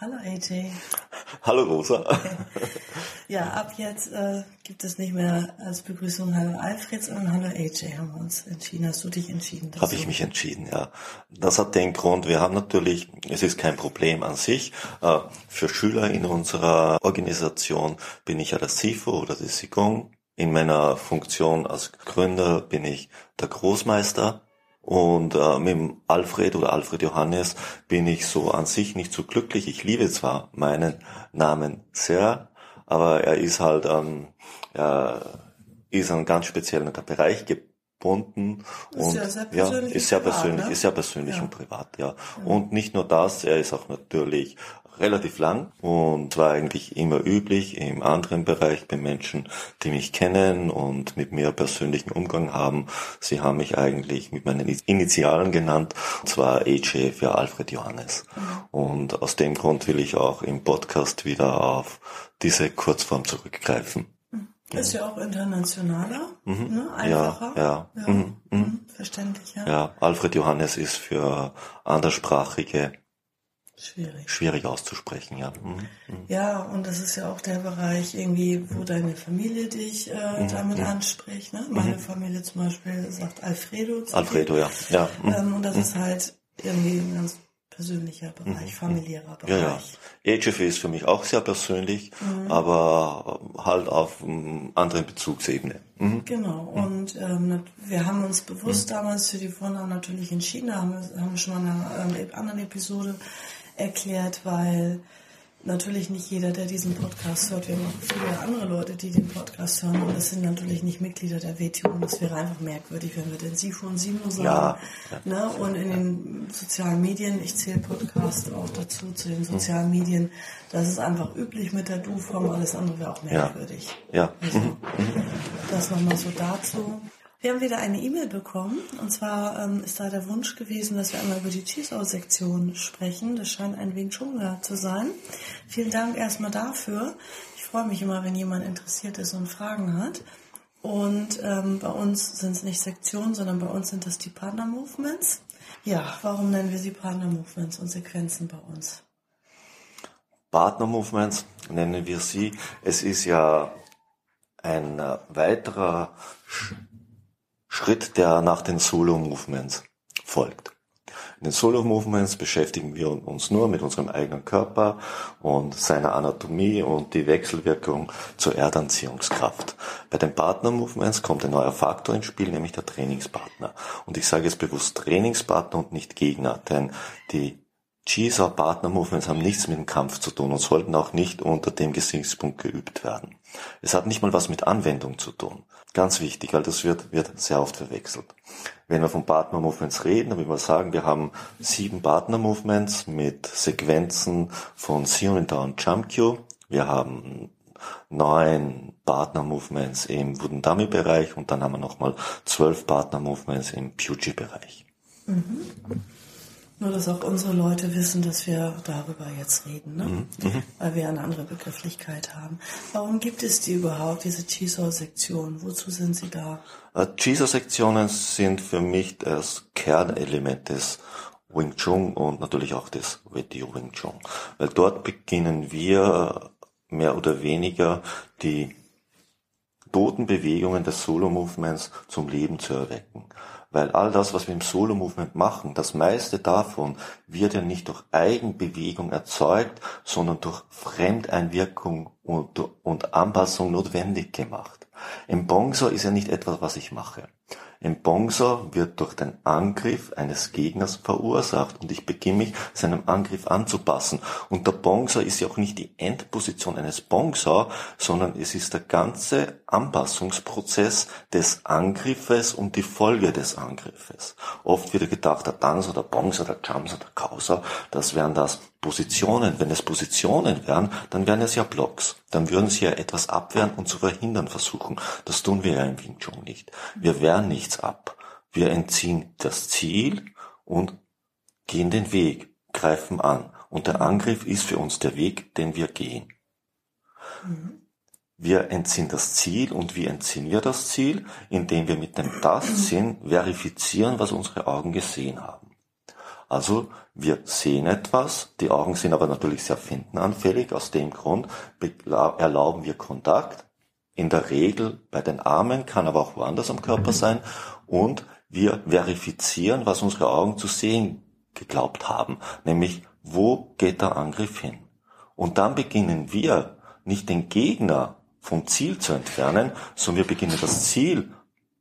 Hallo AJ. Hallo Rosa. Ja, ab jetzt äh, gibt es nicht mehr als Begrüßung Hallo Alfred, sondern Hallo AJ haben wir uns entschieden. Hast du dich entschieden? Habe ich mich entschieden, ja. Das hat den Grund, wir haben natürlich, es ist kein Problem an sich. Äh, für Schüler in unserer Organisation bin ich ja der SIFO oder der SIGONG. In meiner Funktion als Gründer bin ich der Großmeister und äh, mit Alfred oder Alfred Johannes bin ich so an sich nicht so glücklich. Ich liebe zwar meinen Namen sehr, aber er ist halt ähm, er ist ein ganz spezieller Bereich gebunden und ja, sehr ja, ist sehr privat, persönlich, ne? ist sehr persönlich Ja. und privat, ja. Und nicht nur das, er ist auch natürlich relativ lang und zwar eigentlich immer üblich im anderen Bereich bei Menschen, die mich kennen und mit mir persönlichen Umgang haben. Sie haben mich eigentlich mit meinen Initialen genannt, und zwar AJ für Alfred Johannes. Und aus dem Grund will ich auch im Podcast wieder auf diese Kurzform zurückgreifen. Ist ja auch internationaler, ne? Mhm. Ja, einfacher. ja. ja. Mhm, mhm. Mhm. Verständlich, ja. Ja, Alfred Johannes ist für anderssprachige Schwierig. schwierig auszusprechen, ja. Mhm. mhm. Ja, und das ist ja auch der Bereich irgendwie, wo deine Familie dich Mhm, äh, damit anspricht. Ne? Meine Familie zum Beispiel sagt Alfredo. zu Alfredo, ja. Ja, mhm. Ähm, und das ist halt irgendwie ein ganz persönlicher Bereich, familiärer ja, ja. Bereich. HF ist für mich auch sehr persönlich, Mhm. aber halt auf ähm, anderen Bezugsebene. Mhm. Genau, und ähm, wir haben uns bewusst damals für die Vornamen natürlich entschieden, da haben wir, haben schon mal in einer ähm, anderen Episode erklärt, weil natürlich nicht jeder, der diesen Podcast hört, wir haben auch viele andere Leute, die den Podcast hören, und das sind natürlich nicht Mitglieder der WTO, und das wäre einfach merkwürdig, wenn wir den Sifo und Simo sagen. Ja, Ne? Und in den sozialen Medien, ich zähle Podcast auch dazu, zu den sozialen Medien, das ist einfach üblich mit der Du-Form, alles andere wäre auch merkwürdig. Ja. Also, das nochmal so dazu. Wir haben wieder eine E-Mail bekommen und zwar ähm, ist da der Wunsch gewesen, dass wir einmal über die Chisao-Sektion sprechen. Das scheint ein Wing Chunga zu sein. Vielen Dank erstmal dafür. Ich freue mich immer, wenn jemand interessiert ist und Fragen hat. Und ähm, bei uns sind es nicht Sektionen, sondern bei uns sind das die Partner-Movements. Ja, warum nennen wir sie Partner-Movements und Sequenzen bei uns? Partner Movements nennen wir sie. Es ist ja ein äh, weiterer Schritt, der nach den Solo Movements folgt. In den Solo Movements beschäftigen wir uns nur mit unserem eigenen Körper und seiner Anatomie und die Wechselwirkung zur Erdanziehungskraft. Bei den Partner Movements kommt ein neuer Faktor ins Spiel, nämlich der Trainingspartner. Und ich sage jetzt bewusst Trainingspartner und nicht Gegner, denn die Cheeser Partner Movements haben nichts mit dem Kampf zu tun und sollten auch nicht unter dem Gesichtspunkt geübt werden. Es hat nicht mal was mit Anwendung zu tun. Ganz wichtig, weil das wird, wird sehr oft verwechselt. Wenn wir von Partner Movements reden, dann will man sagen, wir haben sieben Partner Movements mit Sequenzen von Sionita und Chamkyo. Wir haben neun Partner Movements im Wudendami Bereich und dann haben wir nochmal zwölf Partner Movements im Puji Bereich. Nur, dass auch unsere Leute wissen, dass wir darüber jetzt reden, ne? Mhm, weil wir eine andere Begrifflichkeit haben. Warum gibt es die überhaupt, diese Chisau-Sektion? Wozu sind sie da? Cheeser-Sektionen sind für mich das Kernelement des Wing Chun und natürlich auch des WTO Wing Chun. Weil dort beginnen wir mehr oder weniger die toten Bewegungen des Solo-Movements zum Leben zu erwecken. Weil all das, was wir im Solo-Movement machen, das meiste davon wird ja nicht durch Eigenbewegung erzeugt, sondern durch Fremdeinwirkung und, und Anpassung notwendig gemacht. Im Bongso ist ja nicht etwas, was ich mache. Im Bongso wird durch den Angriff eines Gegners verursacht und ich beginne mich seinem Angriff anzupassen. Und der Bongso ist ja auch nicht die Endposition eines Bongso, sondern es ist der ganze Anpassungsprozess des Angriffes und die Folge des Angriffes. Oft wird gedacht, der Danzo, der Bongso, der Jamso, der Kausa, das wären das Positionen, wenn es Positionen wären, dann wären es ja Blocks. Dann würden sie ja etwas abwehren und zu verhindern versuchen. Das tun wir ja im Wing Chun nicht. Wir wehren nichts ab. Wir entziehen das Ziel und gehen den Weg, greifen an. Und der Angriff ist für uns der Weg, den wir gehen. Mhm. Wir entziehen das Ziel und wie entziehen wir das Ziel? Indem wir mit dem Das-Sinn verifizieren, was unsere Augen gesehen haben. Also wir sehen etwas, die Augen sind aber natürlich sehr findenanfällig, aus dem Grund erlauben wir Kontakt, in der Regel bei den Armen, kann aber auch woanders am Körper sein, und wir verifizieren, was unsere Augen zu sehen geglaubt haben, nämlich wo geht der Angriff hin. Und dann beginnen wir nicht den Gegner vom Ziel zu entfernen, sondern wir beginnen das Ziel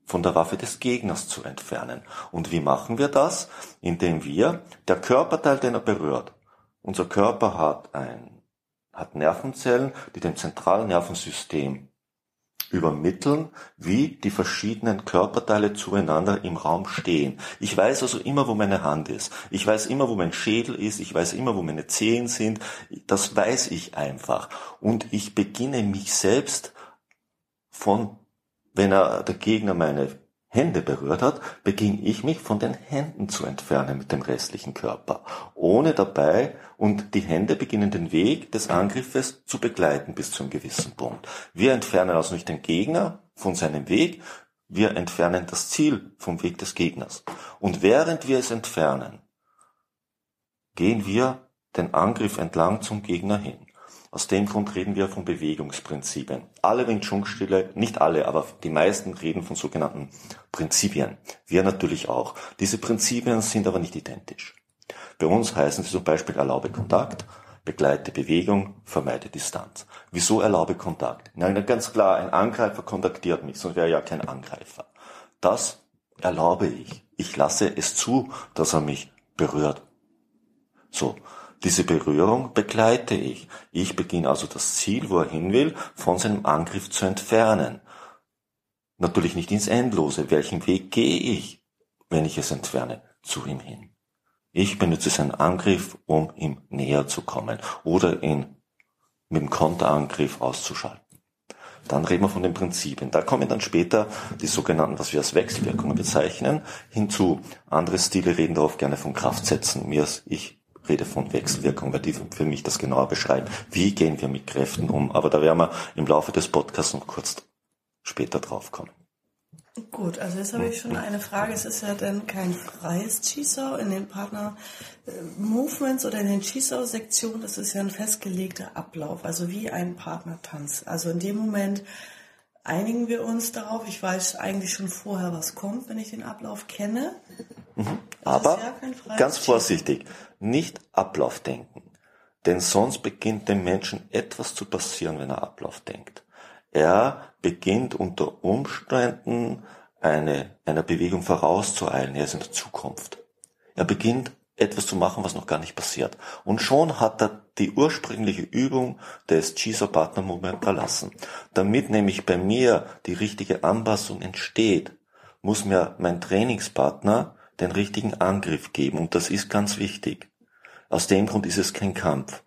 von der Waffe des Gegners zu entfernen. Und wie machen wir das? Indem wir, der Körperteil, den er berührt, unser Körper hat ein, hat Nervenzellen, die dem zentralen Nervensystem übermitteln, wie die verschiedenen Körperteile zueinander im Raum stehen. Ich weiß also immer, wo meine Hand ist. Ich weiß immer, wo mein Schädel ist. Ich weiß immer, wo meine Zehen sind. Das weiß ich einfach. Und ich beginne mich selbst von wenn er der Gegner meine Hände berührt hat, beging ich mich von den Händen zu entfernen mit dem restlichen Körper, ohne dabei und die Hände beginnen den Weg des Angriffes zu begleiten bis zu einem gewissen Punkt. Wir entfernen also nicht den Gegner von seinem Weg, wir entfernen das Ziel vom Weg des Gegners. Und während wir es entfernen, gehen wir den Angriff entlang zum Gegner hin. Aus dem Grund reden wir von Bewegungsprinzipien. Alle Wing Chun Stile, nicht alle, aber die meisten reden von sogenannten Prinzipien. Wir natürlich auch. Diese Prinzipien sind aber nicht identisch. Bei uns heißen sie zum Beispiel erlaube Kontakt, begleite Bewegung, vermeide Distanz. Wieso erlaube Kontakt? Na, ganz klar, ein Angreifer kontaktiert mich, sonst wäre ja kein Angreifer. Das erlaube ich. Ich lasse es zu, dass er mich berührt. So. Diese Berührung begleite ich. Ich beginne also das Ziel, wo er hin will, von seinem Angriff zu entfernen. Natürlich nicht ins Endlose. Welchen Weg gehe ich, wenn ich es entferne? Zu ihm hin. Ich benutze seinen Angriff, um ihm näher zu kommen oder ihn mit dem Konterangriff auszuschalten. Dann reden wir von den Prinzipien. Da kommen dann später die sogenannten, was wir als Wechselwirkungen bezeichnen, hinzu. Andere Stile reden darauf gerne von Kraftsätzen. Mir, ich rede von Wechselwirkung, weil die für mich das genauer beschreiben. Wie gehen wir mit Kräften um? Aber da werden wir im Laufe des Podcasts noch kurz später drauf kommen. Gut, also jetzt habe ich schon eine Frage. Es ist ja dann kein freies Chisau in den Partner-Movements oder in den Chisau-Sektionen. Das ist ja ein festgelegter Ablauf, also wie ein Partnertanz. Also in dem Moment einigen wir uns darauf. Ich weiß eigentlich schon vorher, was kommt, wenn ich den Ablauf kenne. Mhm. Aber ja ganz vorsichtig, nicht Ablauf denken. Denn sonst beginnt dem Menschen etwas zu passieren, wenn er Ablauf denkt. Er beginnt unter Umständen eine, einer Bewegung vorauszueilen. Er ist in der Zukunft. Er beginnt etwas zu machen, was noch gar nicht passiert. Und schon hat er die ursprüngliche Übung des Chiso Partner Movement verlassen. Damit nämlich bei mir die richtige Anpassung entsteht, muss mir mein Trainingspartner den richtigen Angriff geben. Und das ist ganz wichtig. Aus dem Grund ist es kein Kampf.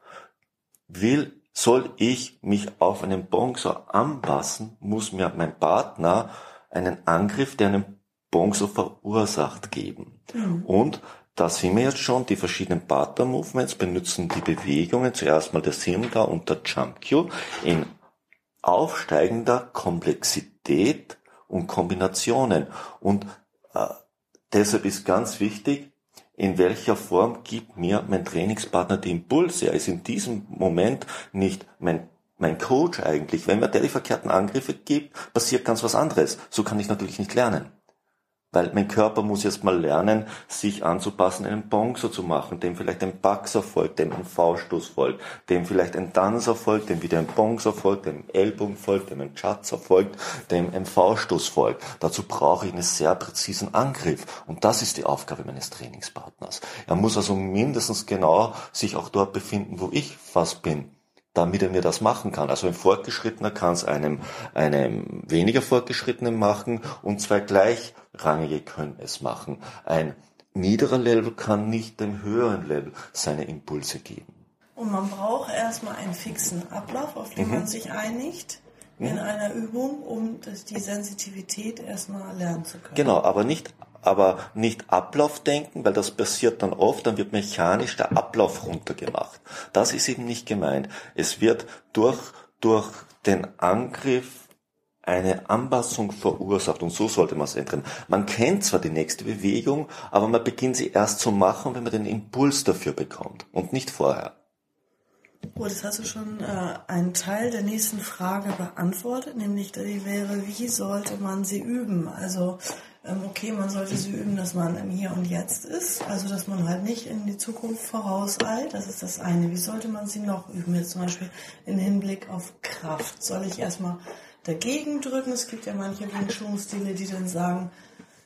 Will, soll ich mich auf einen Bonzo anpassen, muss mir mein Partner einen Angriff, der einen Bonzo verursacht, geben. Mhm. Und da sehen wir jetzt schon, die verschiedenen Partner-Movements benutzen die Bewegungen, zuerst mal der Simda und der Jump-Cue, in aufsteigender Komplexität und Kombinationen. Und äh, deshalb ist ganz wichtig, in welcher Form gibt mir mein Trainingspartner die Impulse. Er ist in diesem Moment nicht mein mein Coach eigentlich. Wenn mir der die verkehrten Angriffe gibt, passiert ganz was anderes. So kann ich natürlich nicht lernen. Weil mein Körper muss jetzt mal lernen, sich anzupassen, einen Bonzo zu machen, dem vielleicht ein Baxer folgt, dem ein V-Stoß folgt, dem vielleicht ein Danser folgt, dem wieder ein Bonzo folgt, dem Ellbogen folgt, dem ein Chatzer folgt, dem ein V-Stoß folgt. Dazu brauche ich einen sehr präzisen Angriff. Und das ist die Aufgabe meines Trainingspartners. Er muss also mindestens genau sich auch dort befinden, wo ich fast bin damit er mir das machen kann. Also ein Fortgeschrittener kann es einem, einem weniger Fortgeschrittenen machen und zwei gleichrangige können es machen. Ein niederer Level kann nicht dem höheren Level seine Impulse geben. Und man braucht erstmal einen fixen Ablauf, auf den mhm. man sich einigt in mhm. einer Übung, um die Sensitivität erstmal lernen zu können. Genau, aber nicht aber nicht Ablauf denken, weil das passiert dann oft, dann wird mechanisch der Ablauf runtergemacht. Das ist eben nicht gemeint. Es wird durch, durch den Angriff eine Anpassung verursacht und so sollte man es ändern. Man kennt zwar die nächste Bewegung, aber man beginnt sie erst zu machen, wenn man den Impuls dafür bekommt und nicht vorher. Oh, das hast du schon äh, einen Teil der nächsten Frage beantwortet, nämlich die wäre, wie sollte man sie üben? Also okay, man sollte sie üben, dass man im Hier und Jetzt ist, also dass man halt nicht in die Zukunft vorauseilt, das ist das eine. Wie sollte man sie noch üben? Jetzt zum Beispiel im Hinblick auf Kraft. Soll ich erstmal dagegen drücken? Es gibt ja manche Wing die dann sagen,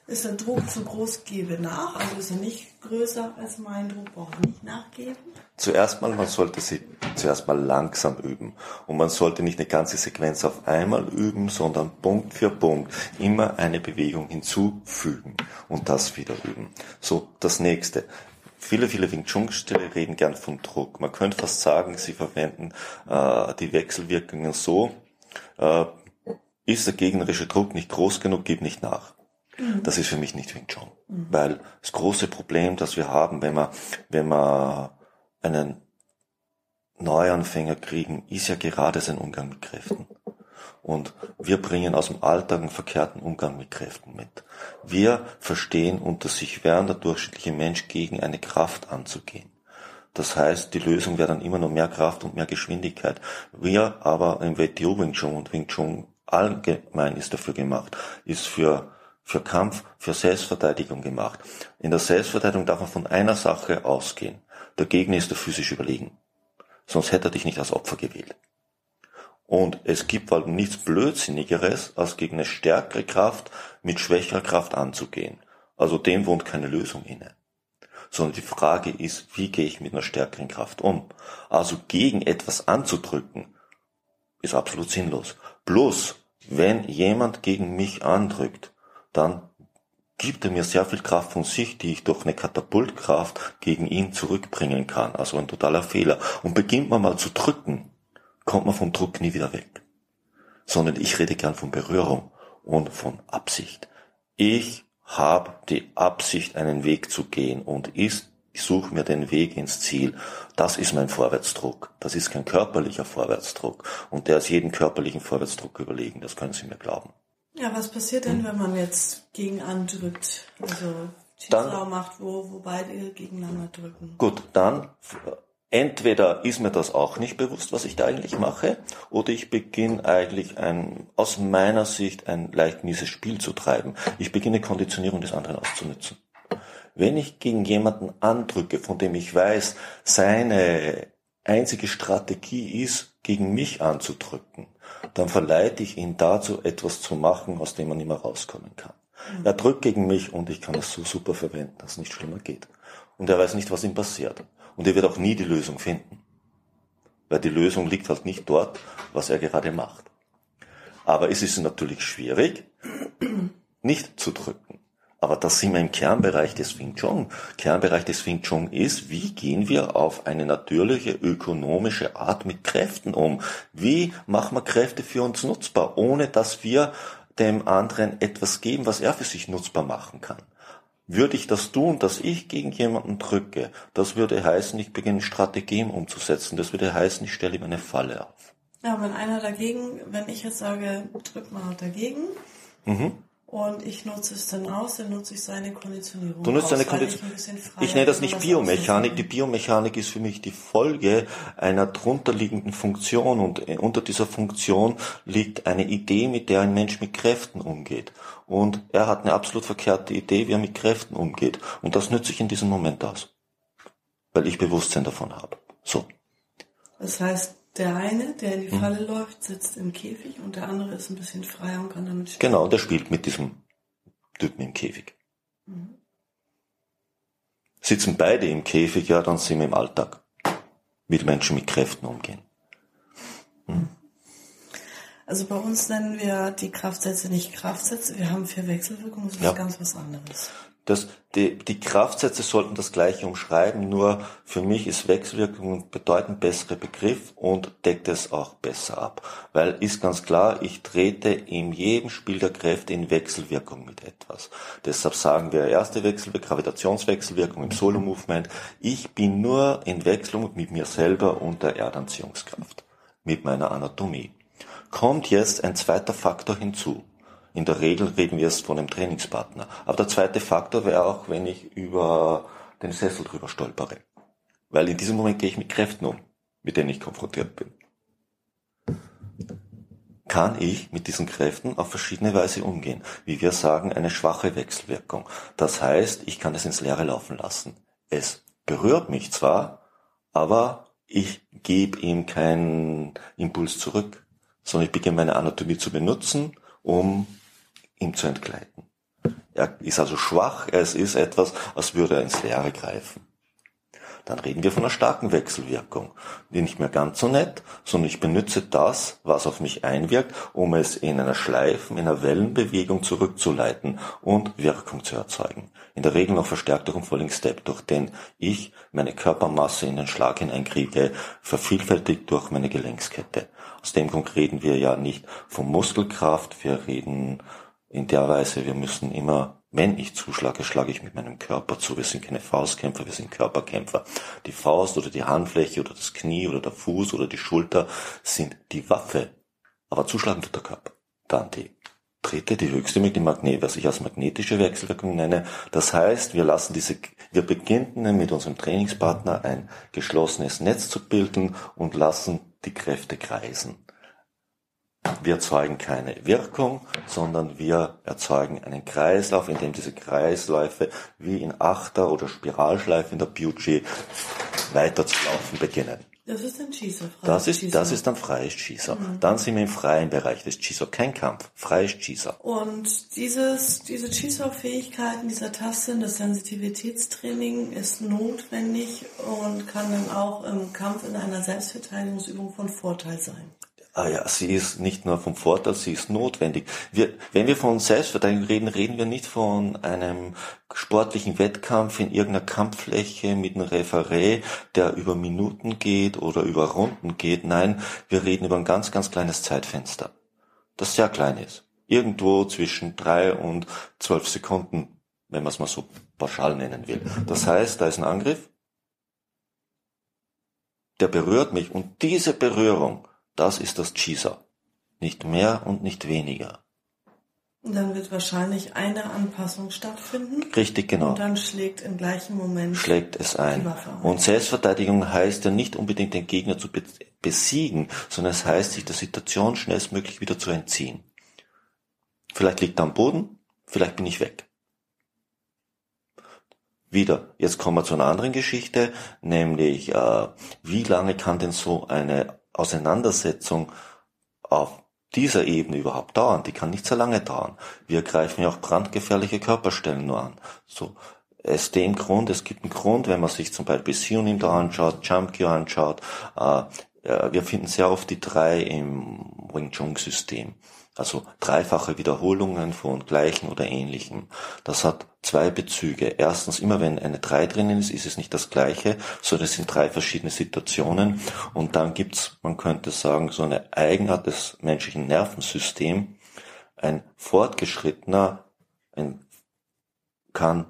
ist der Druck zu groß, gebe nach. Also ist er nicht größer als mein Druck, brauche nicht nachgeben. Zuerst mal, man sollte sie zuerst mal langsam üben. Und man sollte nicht eine ganze Sequenz auf einmal üben, sondern Punkt für Punkt immer eine Bewegung hinzufügen und das wieder üben. So, das nächste. Viele, viele Wing Chun Stile reden gern von Druck. Man könnte fast sagen, sie verwenden äh, die Wechselwirkungen so, äh, ist der gegnerische Druck nicht groß genug, gib nicht nach. Das ist für mich nicht Wing Chun. Mhm. Weil das große Problem, das wir haben, wenn wir, wenn wir einen Neuanfänger kriegen, ist ja gerade sein Umgang mit Kräften. Und wir bringen aus dem Alltag einen verkehrten Umgang mit Kräften mit. Wir verstehen unter sich während der durchschnittliche Mensch gegen eine Kraft anzugehen. Das heißt, die Lösung wäre dann immer nur mehr Kraft und mehr Geschwindigkeit. Wir aber im WTO Wing Chun und Wing Chun allgemein ist dafür gemacht, ist für für Kampf, für Selbstverteidigung gemacht. In der Selbstverteidigung darf man von einer Sache ausgehen. Der Gegner ist der physisch überlegen. Sonst hätte er dich nicht als Opfer gewählt. Und es gibt halt nichts Blödsinnigeres, als gegen eine stärkere Kraft mit schwächerer Kraft anzugehen. Also dem wohnt keine Lösung inne. Sondern die Frage ist, wie gehe ich mit einer stärkeren Kraft um? Also gegen etwas anzudrücken, ist absolut sinnlos. Bloß, wenn jemand gegen mich andrückt, dann gibt er mir sehr viel Kraft von sich, die ich durch eine Katapultkraft gegen ihn zurückbringen kann. Also ein totaler Fehler. Und beginnt man mal zu drücken, kommt man vom Druck nie wieder weg. Sondern ich rede gern von Berührung und von Absicht. Ich habe die Absicht, einen Weg zu gehen und ist, ich suche mir den Weg ins Ziel. Das ist mein Vorwärtsdruck. Das ist kein körperlicher Vorwärtsdruck. Und der ist jeden körperlichen Vorwärtsdruck überlegen. Das können Sie mir glauben. Ja, was passiert denn, wenn man jetzt gegen andrückt? Also Tiefsau macht, wo, wo beide gegeneinander drücken. Gut, dann entweder ist mir das auch nicht bewusst, was ich da eigentlich mache, oder ich beginne eigentlich ein, aus meiner Sicht ein leicht mieses Spiel zu treiben. Ich beginne Konditionierung des anderen auszunutzen. Wenn ich gegen jemanden andrücke, von dem ich weiß, seine einzige Strategie ist, gegen mich anzudrücken, dann verleite ich ihn dazu, etwas zu machen, aus dem man nicht mehr rauskommen kann. Er drückt gegen mich und ich kann es so super verwenden, dass es nicht schlimmer geht. Und er weiß nicht, was ihm passiert. Und er wird auch nie die Lösung finden. Weil die Lösung liegt halt nicht dort, was er gerade macht. Aber es ist natürlich schwierig, nicht zu drücken. Aber das sind wir im Kernbereich des Wing Chun. Kernbereich des Wing Chun ist, wie gehen wir auf eine natürliche ökonomische Art mit Kräften um? Wie machen wir Kräfte für uns nutzbar, ohne dass wir dem anderen etwas geben, was er für sich nutzbar machen kann? Würde ich das tun, dass ich gegen jemanden drücke, das würde heißen, ich beginne Strategien umzusetzen. Das würde heißen, ich stelle ihm eine Falle auf. Ja, wenn einer dagegen, wenn ich jetzt sage, drück mal dagegen, mhm und ich nutze es dann aus, dann nutze ich seine Konditionierung. Du nutzt seine Konditionierung. Ich, ich nenne das nicht Biomechanik. Die Biomechanik ist für mich die Folge einer drunterliegenden Funktion und unter dieser Funktion liegt eine Idee, mit der ein Mensch mit Kräften umgeht. Und er hat eine absolut verkehrte Idee, wie er mit Kräften umgeht. Und das nütze ich in diesem Moment aus. Weil ich Bewusstsein davon habe. So. Das heißt, der eine, der in die mhm. Falle läuft, sitzt im Käfig und der andere ist ein bisschen freier und kann damit spielen. Genau, der spielt mit diesem Typen im Käfig. Mhm. Sitzen beide im Käfig, ja, dann sind wir im Alltag. Wie die Menschen mit Kräften umgehen. Mhm. Also bei uns nennen wir die Kraftsätze nicht Kraftsätze, wir haben vier Wechselwirkungen, das ist ja. ganz was anderes. Das, die, die Kraftsätze sollten das gleiche umschreiben, nur für mich ist Wechselwirkung ein bedeutend besserer Begriff und deckt es auch besser ab. Weil ist ganz klar, ich trete in jedem Spiel der Kräfte in Wechselwirkung mit etwas. Deshalb sagen wir erste Wechselwirkung, Gravitationswechselwirkung im Solo-Movement. Ich bin nur in Wechselung mit mir selber und der Erdanziehungskraft, mit meiner Anatomie. Kommt jetzt ein zweiter Faktor hinzu. In der Regel reden wir jetzt von einem Trainingspartner. Aber der zweite Faktor wäre auch, wenn ich über den Sessel drüber stolpere. Weil in diesem Moment gehe ich mit Kräften um, mit denen ich konfrontiert bin. Kann ich mit diesen Kräften auf verschiedene Weise umgehen? Wie wir sagen, eine schwache Wechselwirkung. Das heißt, ich kann es ins Leere laufen lassen. Es berührt mich zwar, aber ich gebe ihm keinen Impuls zurück, sondern ich beginne meine Anatomie zu benutzen, um ihm zu entgleiten. Er ist also schwach, es ist etwas, als würde er ins Leere greifen. Dann reden wir von einer starken Wechselwirkung. Die nicht mehr ganz so nett, sondern ich benütze das, was auf mich einwirkt, um es in einer Schleifen, in einer Wellenbewegung zurückzuleiten und Wirkung zu erzeugen. In der Regel noch verstärkt durch einen Falling Step, durch den ich meine Körpermasse in den Schlag hineinkriege, vervielfältigt durch meine Gelenkskette. Aus dem Grund reden wir ja nicht von Muskelkraft, wir reden in der Weise, wir müssen immer, wenn ich zuschlage, schlage ich mit meinem Körper zu. Wir sind keine Faustkämpfer, wir sind Körperkämpfer. Die Faust oder die Handfläche oder das Knie oder der Fuß oder die Schulter sind die Waffe. Aber zuschlagen tut der Körper. Dann die dritte, die höchste mit dem Magnet, was ich als magnetische Wechselwirkung nenne. Das heißt, wir lassen diese, wir beginnen mit unserem Trainingspartner ein geschlossenes Netz zu bilden und lassen die Kräfte kreisen. Wir erzeugen keine Wirkung, sondern wir erzeugen einen Kreislauf, in dem diese Kreisläufe wie in Achter- oder Spiralschleife in der Pucci weiterzulaufen beginnen. Das ist ein Chiso. Das ist, das ist ein freies Chiso. Mhm. Dann sind wir im freien Bereich des Chiso. Kein Kampf, freies Chiso. Und dieses, diese Chiso-Fähigkeiten, dieser Tasten, das Sensitivitätstraining ist notwendig und kann dann auch im Kampf in einer Selbstverteidigungsübung von Vorteil sein. Ah ja, sie ist nicht nur vom Vorteil, sie ist notwendig. Wir, wenn wir von Selbstverteidigung reden, reden wir nicht von einem sportlichen Wettkampf in irgendeiner Kampffläche mit einem Referé, der über Minuten geht oder über Runden geht. Nein, wir reden über ein ganz, ganz kleines Zeitfenster, das sehr klein ist. Irgendwo zwischen drei und zwölf Sekunden, wenn man es mal so pauschal nennen will. Das heißt, da ist ein Angriff, der berührt mich und diese Berührung das ist das Chisa. Nicht mehr und nicht weniger. Und dann wird wahrscheinlich eine Anpassung stattfinden. Richtig, genau. Und dann schlägt im gleichen Moment schlägt es ein. Und Selbstverteidigung heißt ja nicht unbedingt den Gegner zu besiegen, sondern es heißt, sich der Situation schnellstmöglich wieder zu entziehen. Vielleicht liegt er am Boden, vielleicht bin ich weg. Wieder, jetzt kommen wir zu einer anderen Geschichte, nämlich äh, wie lange kann denn so eine Auseinandersetzung auf dieser Ebene überhaupt dauern. Die kann nicht so lange dauern. Wir greifen ja auch brandgefährliche Körperstellen nur an. So, aus dem Grund, es gibt einen Grund, wenn man sich zum Beispiel Sionim da anschaut, Jumpkyo anschaut, äh, wir finden sehr oft die drei im Wing Chun System. Also dreifache Wiederholungen von gleichen oder ähnlichem. Das hat zwei Bezüge. Erstens, immer wenn eine drei drinnen ist, ist es nicht das gleiche, sondern es sind drei verschiedene Situationen. Und dann gibt's, man könnte sagen, so eine Eigenart des menschlichen Nervensystems. Ein fortgeschrittener ein, kann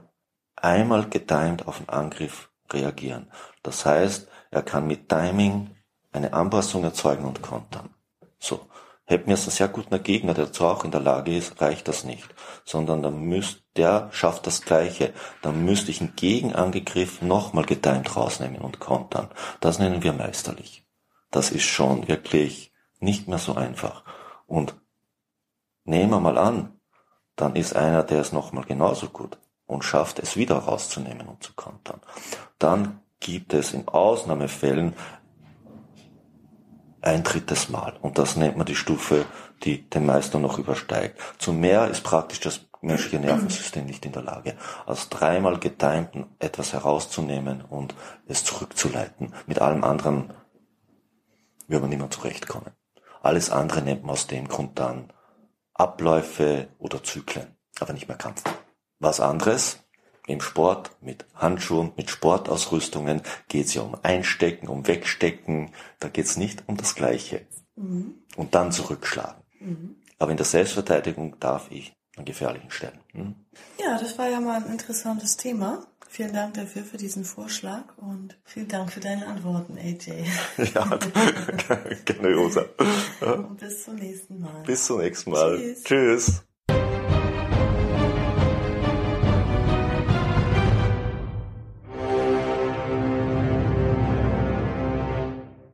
einmal getimed auf einen Angriff reagieren. Das heißt, er kann mit Timing eine Anpassung erzeugen und kontern. So. Hätten wir einen sehr guten Gegner, der dazu auch in der Lage ist, reicht das nicht. Sondern dann müsst, der schafft das Gleiche. Dann müsste ich einen Gegenangriff nochmal getimt rausnehmen und kontern. Das nennen wir meisterlich. Das ist schon wirklich nicht mehr so einfach. Und nehmen wir mal an, dann ist einer, der ist nochmal genauso gut und schafft es wieder rauszunehmen und zu kontern. Dann gibt es in Ausnahmefällen ein drittes Mal. Und das nennt man die Stufe, die den Meister noch übersteigt. Zu mehr ist praktisch das menschliche Nervensystem nicht in der Lage, als dreimal getimten etwas herauszunehmen und es zurückzuleiten. Mit allem anderen wird man mehr zurechtkommen. Alles andere nennt man aus dem Grund dann Abläufe oder Zyklen, aber nicht mehr Kampf. Was anderes Im Sport mit Handschuhen, mit Sportausrüstungen geht es ja um Einstecken, um Wegstecken. Da geht es nicht um das Gleiche. Mhm. Und dann zurückschlagen. Mhm. Aber in der Selbstverteidigung darf ich an gefährlichen Stellen. Hm? Ja, das war ja mal ein interessantes Thema. Vielen Dank dafür für diesen Vorschlag und vielen Dank für deine Antworten, AJ. ja, gerne, Rosa. Und bis zum nächsten Mal. Bis zum nächsten Mal. Tschüss. Tschüss.